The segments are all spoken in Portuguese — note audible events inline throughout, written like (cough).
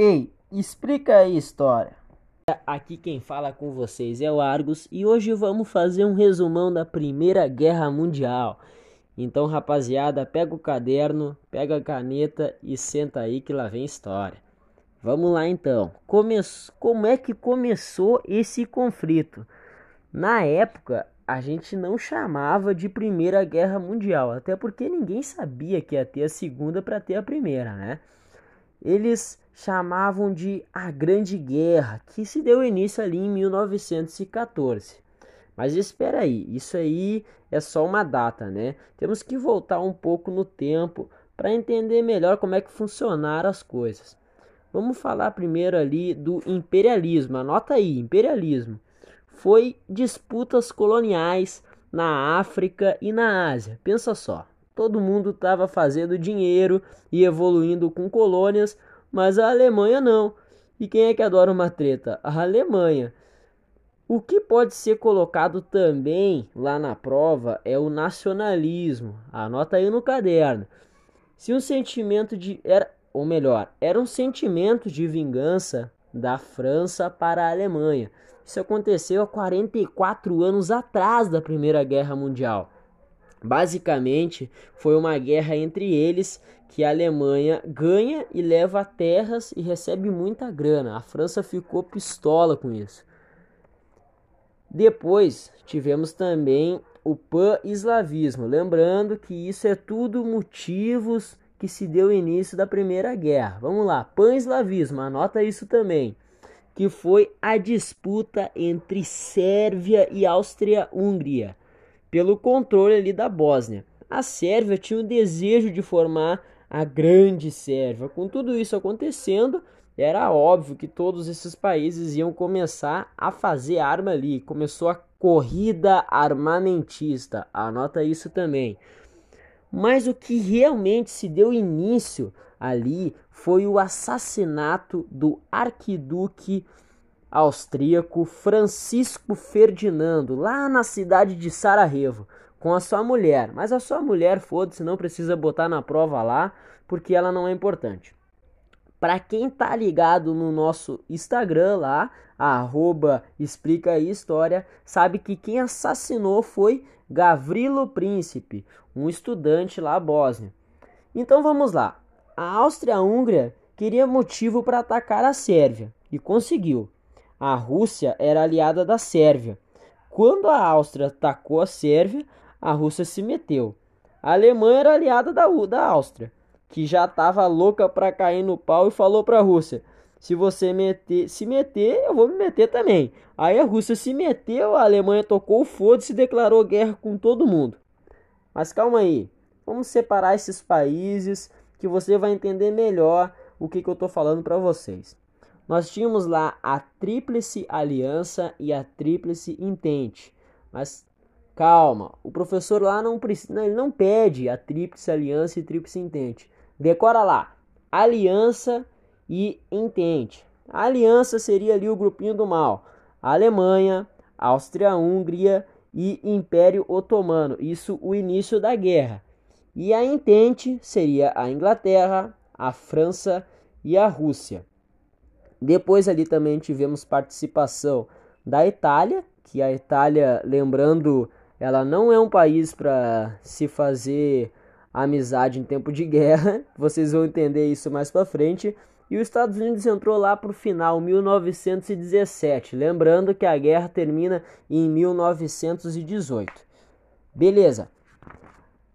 Ei, explica aí a história. Aqui quem fala com vocês é o Argos e hoje vamos fazer um resumão da Primeira Guerra Mundial. Então, rapaziada, pega o caderno, pega a caneta e senta aí que lá vem história. Vamos lá então. Come... Como é que começou esse conflito? Na época, a gente não chamava de Primeira Guerra Mundial, até porque ninguém sabia que ia ter a Segunda para ter a Primeira, né? Eles chamavam de a Grande Guerra, que se deu início ali em 1914. Mas espera aí, isso aí é só uma data, né? Temos que voltar um pouco no tempo para entender melhor como é que funcionaram as coisas. Vamos falar primeiro ali do imperialismo. Anota aí, imperialismo. Foi disputas coloniais na África e na Ásia. Pensa só, todo mundo estava fazendo dinheiro e evoluindo com colônias, mas a Alemanha não. E quem é que adora uma treta? A Alemanha. O que pode ser colocado também lá na prova é o nacionalismo. Anota aí no caderno. Se um sentimento de era, ou melhor, era um sentimento de vingança da França para a Alemanha. Isso aconteceu há 44 anos atrás da Primeira Guerra Mundial. Basicamente, foi uma guerra entre eles que a Alemanha ganha e leva terras e recebe muita grana. A França ficou pistola com isso. Depois tivemos também o pan-eslavismo, lembrando que isso é tudo motivos que se deu início da Primeira Guerra. Vamos lá, pan-eslavismo, anota isso também, que foi a disputa entre Sérvia e Áustria-Hungria pelo controle ali da Bósnia. A Sérvia tinha o desejo de formar a grande Sérvia. Com tudo isso acontecendo, era óbvio que todos esses países iam começar a fazer arma ali. Começou a corrida armamentista. Anota isso também. Mas o que realmente se deu início ali foi o assassinato do arquiduque austríaco Francisco Ferdinando, lá na cidade de Sarajevo, com a sua mulher. Mas a sua mulher, foda-se, não precisa botar na prova lá, porque ela não é importante. Para quem tá ligado no nosso Instagram lá, arroba explica aí história, sabe que quem assassinou foi Gavrilo Príncipe, um estudante lá bósnio. Então vamos lá. A Áustria-Hungria queria motivo para atacar a Sérvia e conseguiu. A Rússia era aliada da Sérvia. Quando a Áustria atacou a Sérvia, a Rússia se meteu. A Alemanha era aliada da, da Áustria, que já estava louca para cair no pau e falou para a Rússia: se você meter, se meter, eu vou me meter também. Aí a Rússia se meteu, a Alemanha tocou o foda-se e declarou guerra com todo mundo. Mas calma aí, vamos separar esses países que você vai entender melhor o que, que eu estou falando para vocês nós tínhamos lá a Tríplice Aliança e a Tríplice Intente. Mas calma, o professor lá não precisa, ele não pede a Tríplice Aliança e Tríplice Intente. Decora lá: Aliança e Intente. A aliança seria ali o grupinho do mal: Alemanha, Áustria-Hungria e Império Otomano. Isso o início da guerra. E a Intente seria a Inglaterra, a França e a Rússia. Depois ali também tivemos participação da Itália, que a Itália, lembrando, ela não é um país para se fazer amizade em tempo de guerra. (laughs) Vocês vão entender isso mais para frente. E os Estados Unidos entrou lá para o final, 1917. Lembrando que a guerra termina em 1918. Beleza.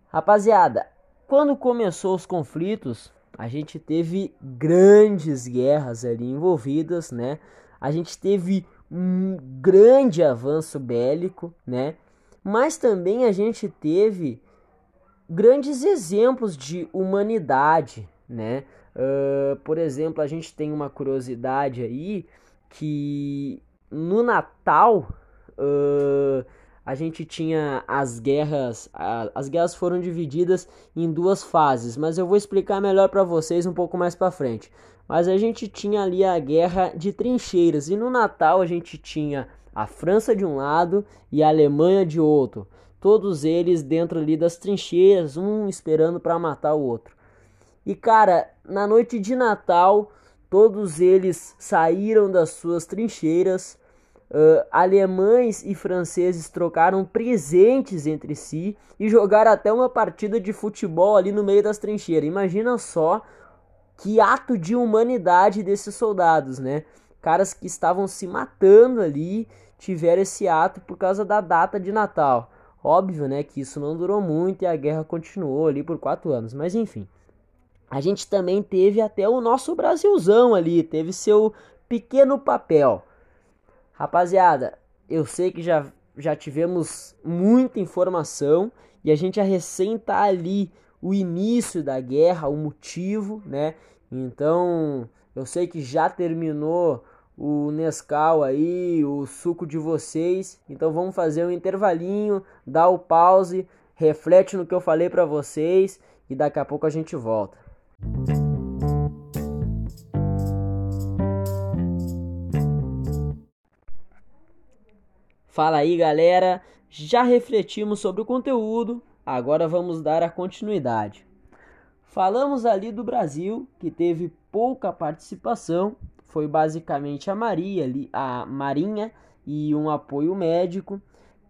Rapaziada, quando começou os conflitos, a gente teve grandes guerras ali envolvidas, né? A gente teve um grande avanço bélico, né? Mas também a gente teve grandes exemplos de humanidade, né? Uh, por exemplo, a gente tem uma curiosidade aí que no Natal uh, a gente tinha as guerras, as guerras foram divididas em duas fases, mas eu vou explicar melhor para vocês um pouco mais para frente. Mas a gente tinha ali a guerra de trincheiras e no Natal a gente tinha a França de um lado e a Alemanha de outro, todos eles dentro ali das trincheiras, um esperando para matar o outro. E cara, na noite de Natal, todos eles saíram das suas trincheiras. Uh, alemães e franceses trocaram presentes entre si e jogaram até uma partida de futebol ali no meio das trincheiras. Imagina só que ato de humanidade desses soldados, né? Caras que estavam se matando ali tiveram esse ato por causa da data de Natal. Óbvio, né, que isso não durou muito e a guerra continuou ali por quatro anos, mas enfim. A gente também teve até o nosso Brasilzão ali, teve seu pequeno papel. Rapaziada, eu sei que já, já tivemos muita informação e a gente já recém tá ali o início da guerra, o motivo, né? Então, eu sei que já terminou o Nescau aí, o suco de vocês. Então vamos fazer um intervalinho, dá o pause, reflete no que eu falei para vocês e daqui a pouco a gente volta. Fala aí, galera. Já refletimos sobre o conteúdo, agora vamos dar a continuidade. Falamos ali do Brasil, que teve pouca participação foi basicamente a Maria, a Marinha e um apoio médico.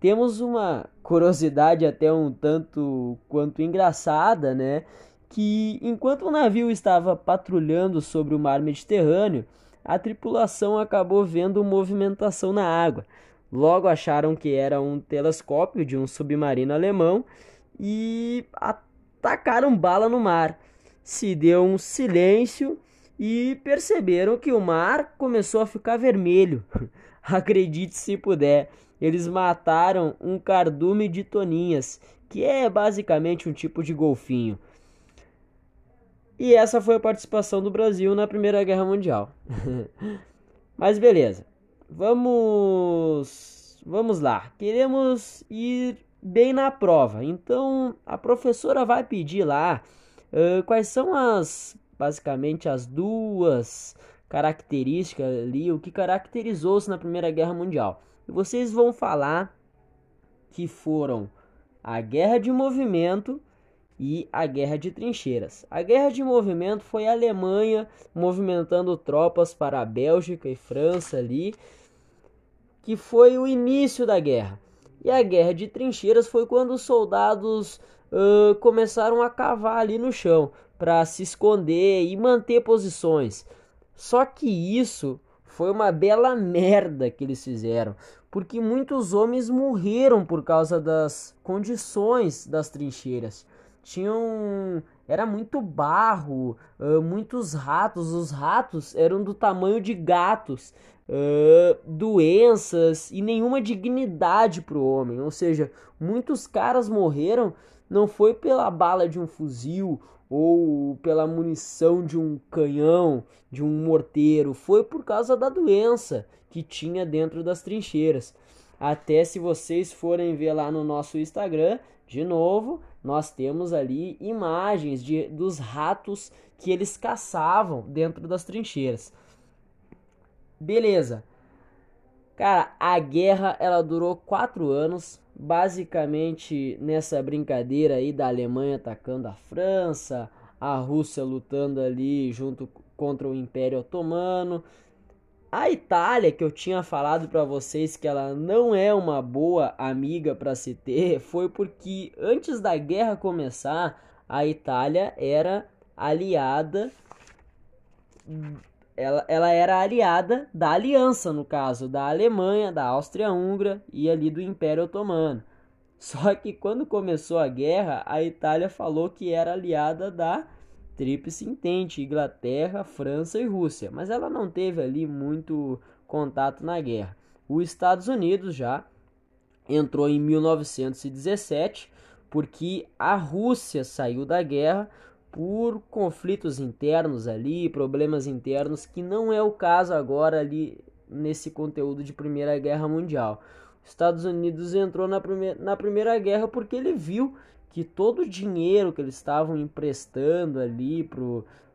Temos uma curiosidade até um tanto quanto engraçada, né? Que enquanto o navio estava patrulhando sobre o mar Mediterrâneo, a tripulação acabou vendo movimentação na água. Logo acharam que era um telescópio de um submarino alemão e atacaram bala no mar. Se deu um silêncio e perceberam que o mar começou a ficar vermelho. (laughs) Acredite se puder, eles mataram um cardume de toninhas, que é basicamente um tipo de golfinho. E essa foi a participação do Brasil na Primeira Guerra Mundial. (laughs) Mas beleza. Vamos vamos lá. Queremos ir bem na prova. Então, a professora vai pedir lá uh, quais são as basicamente as duas características ali, o que caracterizou-se na Primeira Guerra Mundial. E vocês vão falar que foram a guerra de movimento e a guerra de trincheiras. A guerra de movimento foi a Alemanha movimentando tropas para a Bélgica e França ali, que foi o início da guerra. E a guerra de trincheiras foi quando os soldados uh, começaram a cavar ali no chão para se esconder e manter posições. Só que isso foi uma bela merda que eles fizeram, porque muitos homens morreram por causa das condições das trincheiras. Tinham era muito barro, uh, muitos ratos. Os ratos eram do tamanho de gatos, uh, doenças e nenhuma dignidade para o homem. Ou seja, muitos caras morreram não foi pela bala de um fuzil ou pela munição de um canhão, de um morteiro, foi por causa da doença que tinha dentro das trincheiras. Até se vocês forem ver lá no nosso Instagram, de novo, nós temos ali imagens de, dos ratos que eles caçavam dentro das trincheiras. Beleza. Cara, a guerra ela durou quatro anos, basicamente nessa brincadeira aí da Alemanha atacando a França, a Rússia lutando ali junto contra o Império Otomano. A Itália, que eu tinha falado para vocês que ela não é uma boa amiga para se ter, (laughs) foi porque antes da guerra começar, a Itália era aliada ela, ela era aliada da aliança, no caso, da Alemanha, da Áustria-Húngara e ali do Império Otomano. (laughs) Só que quando começou a guerra, a Itália falou que era aliada da Tríplice Entente, Inglaterra, França e Rússia, mas ela não teve ali muito contato na guerra. Os Estados Unidos já entrou em 1917 porque a Rússia saiu da guerra por conflitos internos ali, problemas internos, que não é o caso agora ali nesse conteúdo de Primeira Guerra Mundial. Os Estados Unidos entrou na, prime na Primeira Guerra porque ele viu que todo o dinheiro que eles estavam emprestando ali para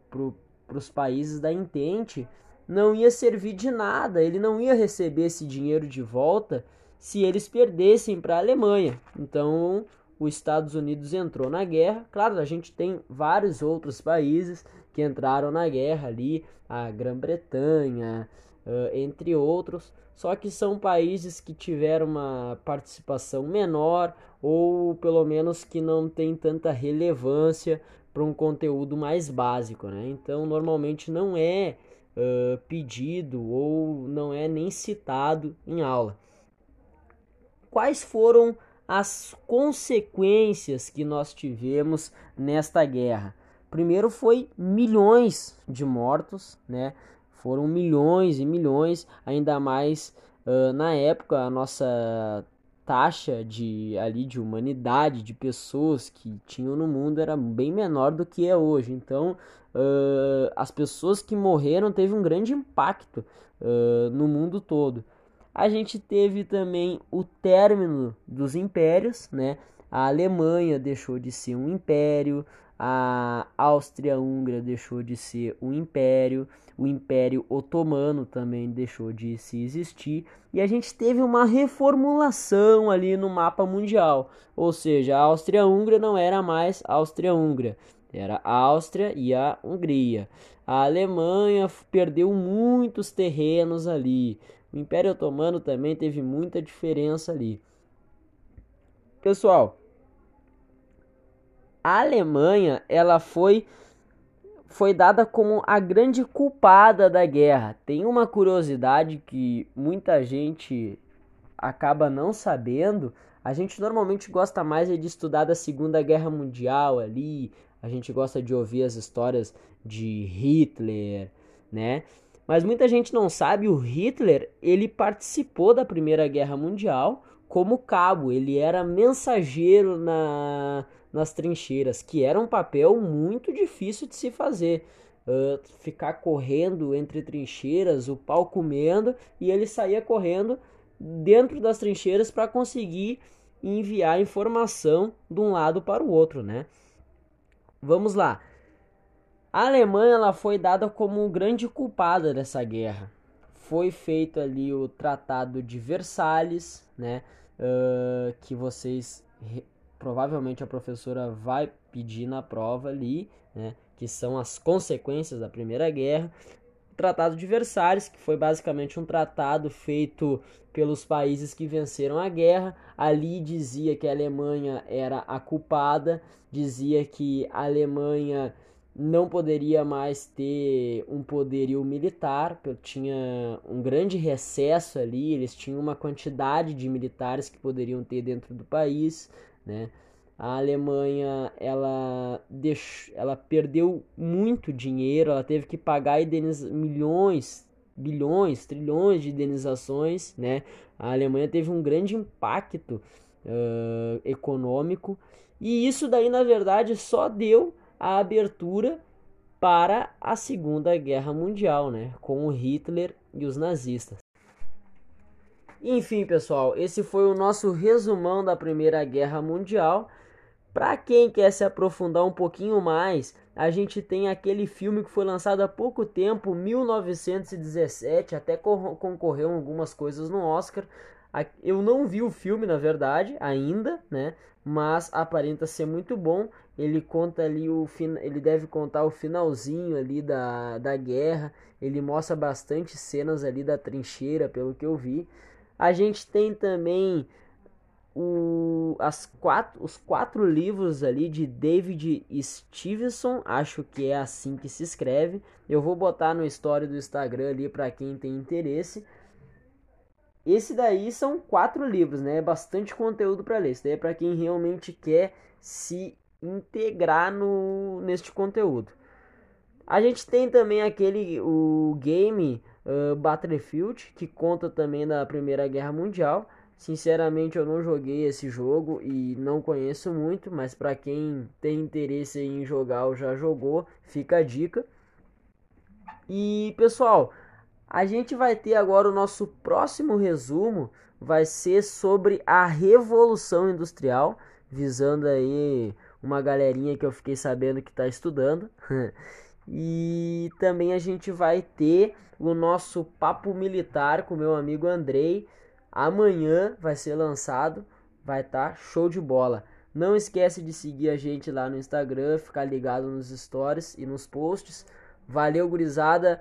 pro, os países da Entente não ia servir de nada, ele não ia receber esse dinheiro de volta se eles perdessem para a Alemanha. Então os Estados Unidos entrou na guerra. Claro, a gente tem vários outros países que entraram na guerra ali, a Grã-Bretanha, uh, entre outros. Só que são países que tiveram uma participação menor ou pelo menos que não tem tanta relevância para um conteúdo mais básico, né? Então, normalmente não é uh, pedido ou não é nem citado em aula. Quais foram as consequências que nós tivemos nesta guerra? Primeiro foi milhões de mortos, né? Foram milhões e milhões, ainda mais uh, na época a nossa taxa de ali de humanidade de pessoas que tinham no mundo era bem menor do que é hoje. Então, uh, as pessoas que morreram teve um grande impacto uh, no mundo todo. A gente teve também o término dos impérios, né? A Alemanha deixou de ser um império, a Áustria-Húngara deixou de ser um império, o Império Otomano também deixou de se existir e a gente teve uma reformulação ali no mapa mundial, ou seja, a Áustria-Húngara não era mais Áustria-Húngara, era a Áustria e a Hungria. A Alemanha perdeu muitos terrenos ali. O Império Otomano também teve muita diferença ali. Pessoal, a Alemanha ela foi foi dada como a grande culpada da guerra. Tem uma curiosidade que muita gente acaba não sabendo. A gente normalmente gosta mais de estudar da Segunda Guerra Mundial ali, a gente gosta de ouvir as histórias de Hitler, né? Mas muita gente não sabe, o Hitler, ele participou da Primeira Guerra Mundial como cabo, ele era mensageiro na nas trincheiras, que era um papel muito difícil de se fazer. Uh, ficar correndo entre trincheiras, o pau comendo, e ele saía correndo dentro das trincheiras para conseguir enviar informação de um lado para o outro, né? Vamos lá. A Alemanha ela foi dada como grande culpada dessa guerra. Foi feito ali o Tratado de Versalhes, né? Uh, que vocês provavelmente a professora vai pedir na prova ali, né, que são as consequências da Primeira Guerra. O Tratado de Versalhes, que foi basicamente um tratado feito pelos países que venceram a guerra. Ali dizia que a Alemanha era a culpada, dizia que a Alemanha não poderia mais ter um poderio militar, tinha um grande recesso ali, eles tinham uma quantidade de militares que poderiam ter dentro do país, né? A Alemanha ela, deixou, ela perdeu muito dinheiro, ela teve que pagar milhões, bilhões, trilhões de indenizações. Né? A Alemanha teve um grande impacto uh, econômico e isso daí na verdade só deu a abertura para a Segunda Guerra Mundial, né? com o Hitler e os nazistas. Enfim, pessoal, esse foi o nosso resumão da Primeira Guerra Mundial. Para quem quer se aprofundar um pouquinho mais, a gente tem aquele filme que foi lançado há pouco tempo, 1917, até concorreu algumas coisas no Oscar. Eu não vi o filme, na verdade, ainda, né? Mas aparenta ser muito bom. Ele conta ali o ele deve contar o finalzinho ali da, da guerra. Ele mostra bastante cenas ali da trincheira, pelo que eu vi. A gente tem também o, as quatro, os quatro livros ali de David Stevenson, acho que é assim que se escreve. Eu vou botar no story do Instagram ali para quem tem interesse. Esse daí são quatro livros, né? É bastante conteúdo para ler. Esse daí é para quem realmente quer se integrar no neste conteúdo. A gente tem também aquele o game uh, Battlefield, que conta também da Primeira Guerra Mundial. Sinceramente, eu não joguei esse jogo e não conheço muito, mas para quem tem interesse em jogar ou já jogou, fica a dica. E pessoal, a gente vai ter agora o nosso próximo resumo, vai ser sobre a Revolução Industrial, visando aí uma galerinha que eu fiquei sabendo que está estudando. (laughs) E também a gente vai ter o nosso papo militar com meu amigo Andrei. Amanhã vai ser lançado, vai estar tá show de bola. Não esquece de seguir a gente lá no Instagram, ficar ligado nos stories e nos posts. Valeu, gurizada.